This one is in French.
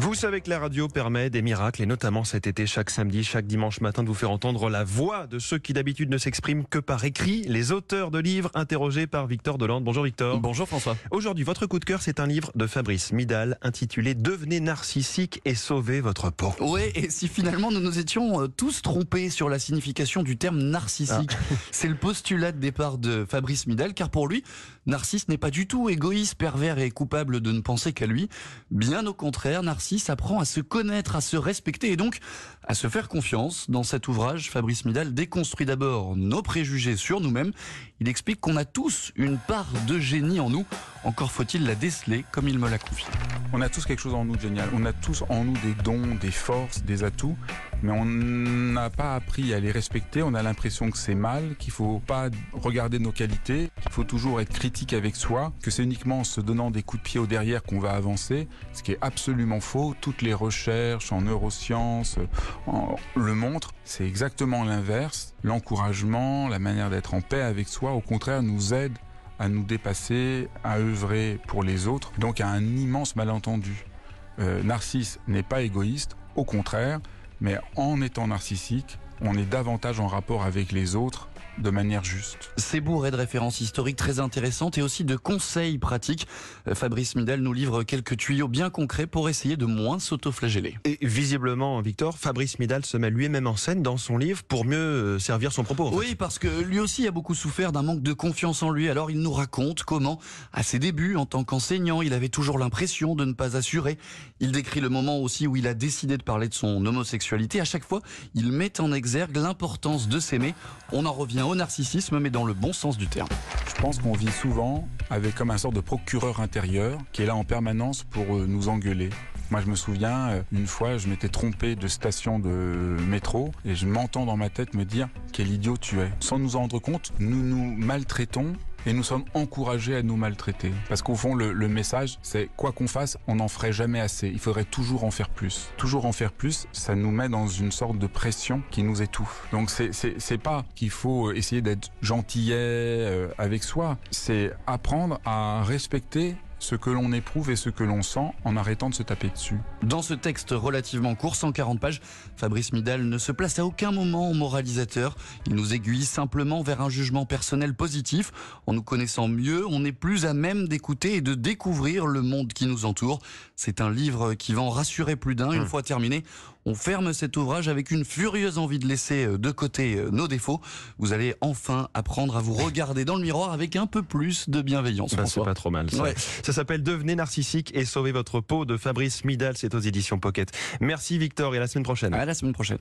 Vous savez que la radio permet des miracles et notamment cet été, chaque samedi, chaque dimanche matin, de vous faire entendre la voix de ceux qui d'habitude ne s'expriment que par écrit, les auteurs de livres interrogés par Victor Delande. Bonjour Victor. Bonjour François. Aujourd'hui, votre coup de cœur, c'est un livre de Fabrice Midal intitulé Devenez narcissique et sauvez votre peau. Oui, et si finalement nous nous étions euh, tous trompés sur la signification du terme narcissique, Ah. c'est le postulat de départ de Fabrice Midal, car pour lui, Narcisse n'est pas du tout égoïste, pervers et coupable de ne penser qu'à lui. Bien au contraire, Narcisse apprend à se connaître, à se respecter et donc à se faire confiance. Dans cet ouvrage, Fabrice Midal déconstruit d'abord nos préjugés sur nous-mêmes. Il explique qu'on a tous une part de génie en nous. Encore faut-il la déceler comme il me l'a confié. On a tous quelque chose en nous de génial. On a tous en nous des dons, des forces, des atouts, mais on n'a pas appris à les respecter. On a l'impression que c'est mal, qu'il faut pas regarder nos qualités, qu'il faut toujours être critique avec soi, que c'est uniquement en se donnant des coups de pied au derrière qu'on va avancer, ce qui est absolument faux. Toutes les recherches en neurosciences en- le montrent. C'est exactement l'inverse. L'encouragement, la manière d'être en paix avec soi, au contraire, nous aide à nous dépasser, à œuvrer pour les autres. Donc à un immense malentendu. Euh, Narcisse n'est pas égoïste, au contraire, mais en étant narcissique, on est davantage en rapport avec les autres de manière juste. C'est bourré de références historiques très intéressantes et aussi de conseils pratiques. Euh, Fabrice Midal nous livre quelques tuyaux bien concrets pour essayer de moins s'autoflageller. Et visiblement, Victor, Fabrice Midal se met lui-même en scène dans son livre pour mieux euh, servir son propos. en fait. Oui, parce que lui aussi a beaucoup souffert d'un manque de confiance en lui. Alors il nous raconte comment, à ses débuts en tant qu'enseignant, il avait toujours l'impression de ne pas assurer. Il décrit le moment aussi où il a décidé de parler de son homosexualité. À chaque fois, il met en exergue l'importance de s'aimer. On en revient au narcissisme, mais dans le bon sens du terme. Je pense qu'on vit souvent avec comme un sort de procureur intérieur qui est là en permanence pour euh, nous engueuler. Moi, je me souviens, euh, une fois, je m'étais trompé de station de métro et je m'entends dans ma tête me dire quel idiot tu es. Sans nous en rendre compte, nous nous maltraitons et nous sommes encouragés à nous maltraiter. Parce qu'au fond, le, message, c'est quoi qu'on fasse, on n'en ferait jamais assez. Il faudrait toujours en faire plus. Toujours en faire plus, ça nous met dans une sorte de pression qui nous étouffe. Donc c'est pas qu'il faut essayer d'être gentillet euh, avec soi. C'est apprendre à respecter ce que l'on éprouve et ce que l'on sent en arrêtant de se taper dessus. Dans ce texte relativement court, 140 pages, Fabrice Midal ne se place à aucun moment en moralisateur. Il nous aiguille simplement vers un jugement personnel positif. En nous connaissant mieux, on est plus à même d'écouter et de découvrir le monde qui nous entoure. C'est un livre qui va en rassurer plus d'un. Une fois terminé, on ferme cet ouvrage avec une furieuse envie de laisser euh, de côté euh, nos défauts. Vous allez enfin apprendre à vous regarder dans le miroir avec un peu plus de bienveillance. Bah, c'est pas trop mal. Ça, Ouais. Ça s'appelle Devenez narcissique et sauvez votre peau de Fabrice Midal. C'est aux éditions Pocket. Merci Victor et à la semaine prochaine. À la semaine prochaine.